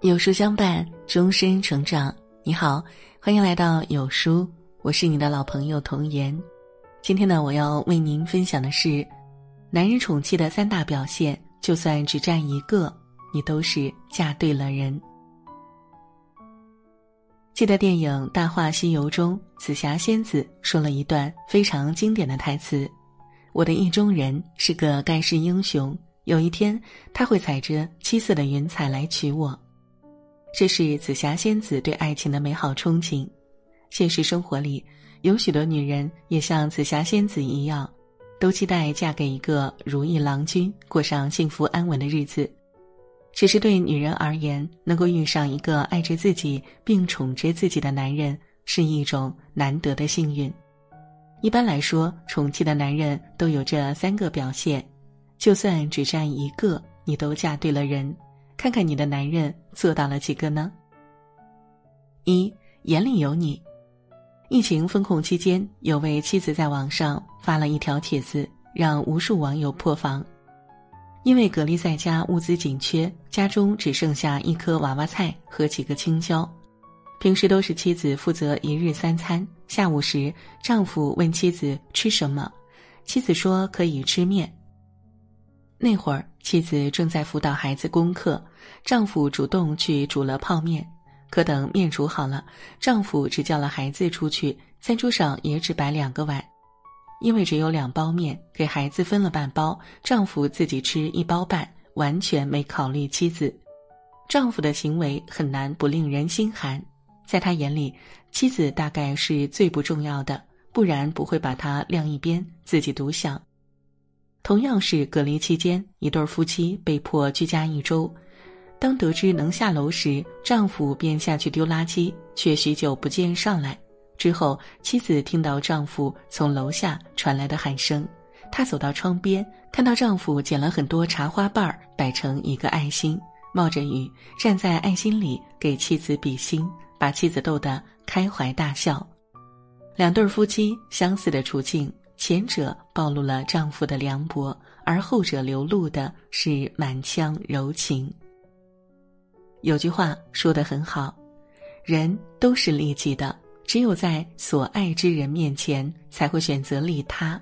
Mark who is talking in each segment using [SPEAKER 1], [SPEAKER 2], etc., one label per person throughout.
[SPEAKER 1] 有书相伴，终身成长。你好，欢迎来到有书，我是你的老朋友童言。今天呢，我要为您分享的是，男人宠妻的三大表现，就算只占一个，你都是嫁对了人。记得电影《大话西游》中，紫霞仙子说了一段非常经典的台词：“我的意中人是个盖世英雄，有一天他会踩着七色的云彩来娶我。”这是紫霞仙子对爱情的美好憧憬。现实生活里，有许多女人也像紫霞仙子一样，都期待嫁给一个如意郎君，过上幸福安稳的日子。只是对女人而言，能够遇上一个爱着自己并宠着自己的男人，是一种难得的幸运。一般来说，宠妻的男人都有这三个表现，就算只占一个，你都嫁对了人。看看你的男人做到了几个呢？一眼里有你。疫情封控期间，有位妻子在网上发了一条帖子，让无数网友破防。因为隔离在家，物资紧缺，家中只剩下一颗娃娃菜和几个青椒。平时都是妻子负责一日三餐，下午时丈夫问妻子吃什么，妻子说可以吃面。那会儿，妻子正在辅导孩子功课，丈夫主动去煮了泡面。可等面煮好了，丈夫只叫了孩子出去，餐桌上也只摆两个碗，因为只有两包面，给孩子分了半包，丈夫自己吃一包半，完全没考虑妻子。丈夫的行为很难不令人心寒，在他眼里，妻子大概是最不重要的，不然不会把他晾一边，自己独享。同样是隔离期间，一对夫妻被迫居家一周。当得知能下楼时，丈夫便下去丢垃圾，却许久不见上来。之后，妻子听到丈夫从楼下传来的喊声，她走到窗边，看到丈夫捡了很多茶花瓣儿，摆成一个爱心，冒着雨站在爱心里给妻子比心，把妻子逗得开怀大笑。两对夫妻相似的处境。前者暴露了丈夫的凉薄，而后者流露的是满腔柔情。有句话说得很好：“人都是利己的，只有在所爱之人面前，才会选择利他。”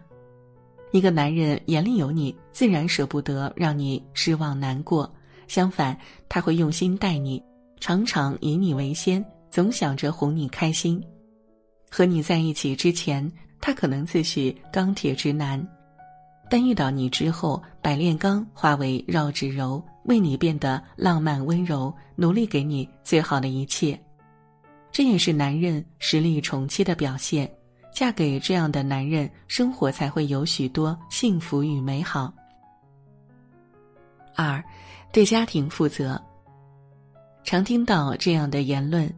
[SPEAKER 1] 一个男人眼里有你，自然舍不得让你失望难过，相反，他会用心待你，常常以你为先，总想着哄你开心。和你在一起之前。他可能自诩钢铁直男，但遇到你之后，百炼钢化为绕指柔，为你变得浪漫温柔，努力给你最好的一切。这也是男人实力宠妻的表现。嫁给这样的男人，生活才会有许多幸福与美好。二，对家庭负责。常听到这样的言论。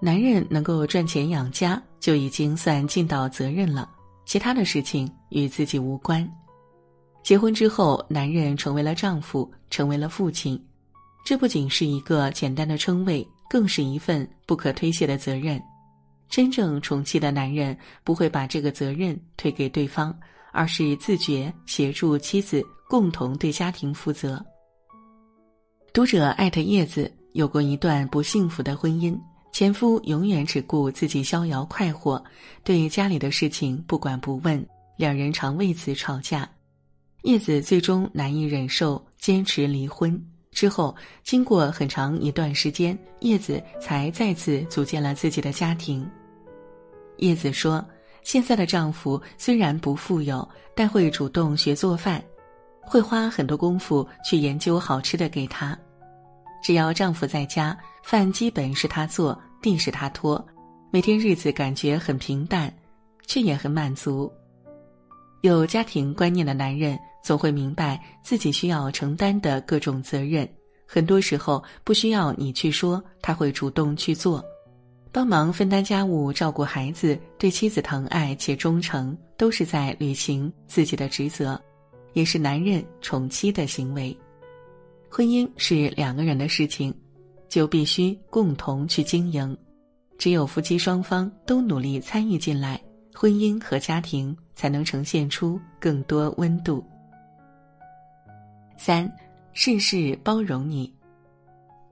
[SPEAKER 1] 男人能够赚钱养家，就已经算尽到责任了，其他的事情与自己无关。结婚之后，男人成为了丈夫，成为了父亲，这不仅是一个简单的称谓，更是一份不可推卸的责任。真正宠妻的男人不会把这个责任推给对方，而是自觉协助妻子共同对家庭负责。读者艾特叶子有过一段不幸福的婚姻。前夫永远只顾自己逍遥快活，对家里的事情不管不问，两人常为此吵架。叶子最终难以忍受，坚持离婚。之后，经过很长一段时间，叶子才再次组建了自己的家庭。叶子说：“现在的丈夫虽然不富有，但会主动学做饭，会花很多功夫去研究好吃的给他。”只要丈夫在家，饭基本是他做，地是他拖，每天日子感觉很平淡，却也很满足。有家庭观念的男人总会明白自己需要承担的各种责任，很多时候不需要你去说，他会主动去做，帮忙分担家务、照顾孩子，对妻子疼爱且忠诚，都是在履行自己的职责，也是男人宠妻的行为。婚姻是两个人的事情，就必须共同去经营。只有夫妻双方都努力参与进来，婚姻和家庭才能呈现出更多温度。三，事事包容你。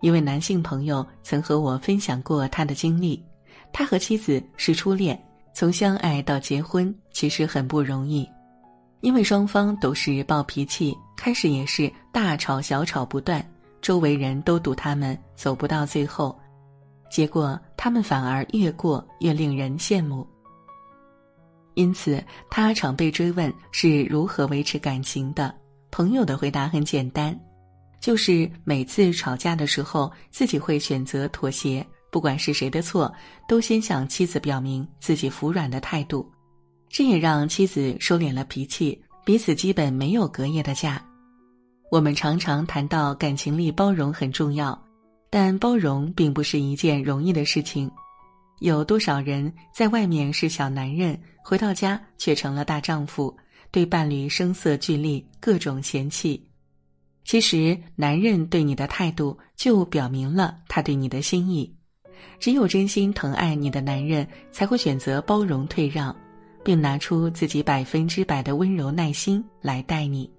[SPEAKER 1] 一位男性朋友曾和我分享过他的经历，他和妻子是初恋，从相爱到结婚其实很不容易，因为双方都是暴脾气，开始也是大吵小吵不断，周围人都赌他们走不到最后，结果他们反而越过越令人羡慕。因此，他常被追问是如何维持感情的。朋友的回答很简单，就是每次吵架的时候，自己会选择妥协，不管是谁的错，都先向妻子表明自己服软的态度。这也让妻子收敛了脾气，彼此基本没有隔夜的架。我们常常谈到感情里包容很重要，但包容并不是一件容易的事情。有多少人在外面是小男人，回到家却成了大丈夫？对伴侣声色俱厉，各种嫌弃。其实，男人对你的态度就表明了他对你的心意。只有真心疼爱你的男人，才会选择包容退让，并拿出自己百分之百的温柔耐心来待你。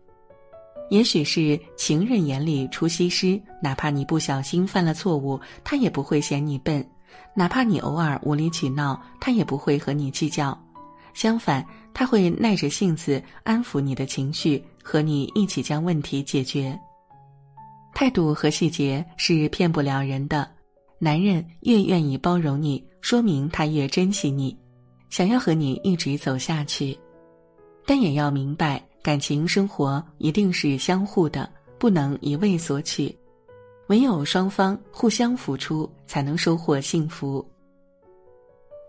[SPEAKER 1] 也许是情人眼里出西施，哪怕你不小心犯了错误，他也不会嫌你笨；哪怕你偶尔无理取闹，他也不会和你计较。相反，他会耐着性子安抚你的情绪，和你一起将问题解决。态度和细节是骗不了人的。男人越愿意包容你，说明他越珍惜你，想要和你一直走下去。但也要明白，感情生活一定是相互的，不能一味索取。唯有双方互相付出，才能收获幸福。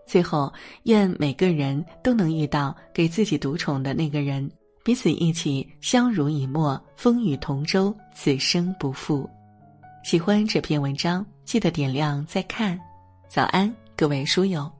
[SPEAKER 1] 最后，愿每个人都能遇到给自己独宠的那个人，彼此一起相濡以沫，风雨同舟，此生不负。喜欢这篇文章，记得点亮再看。早安，各位书友。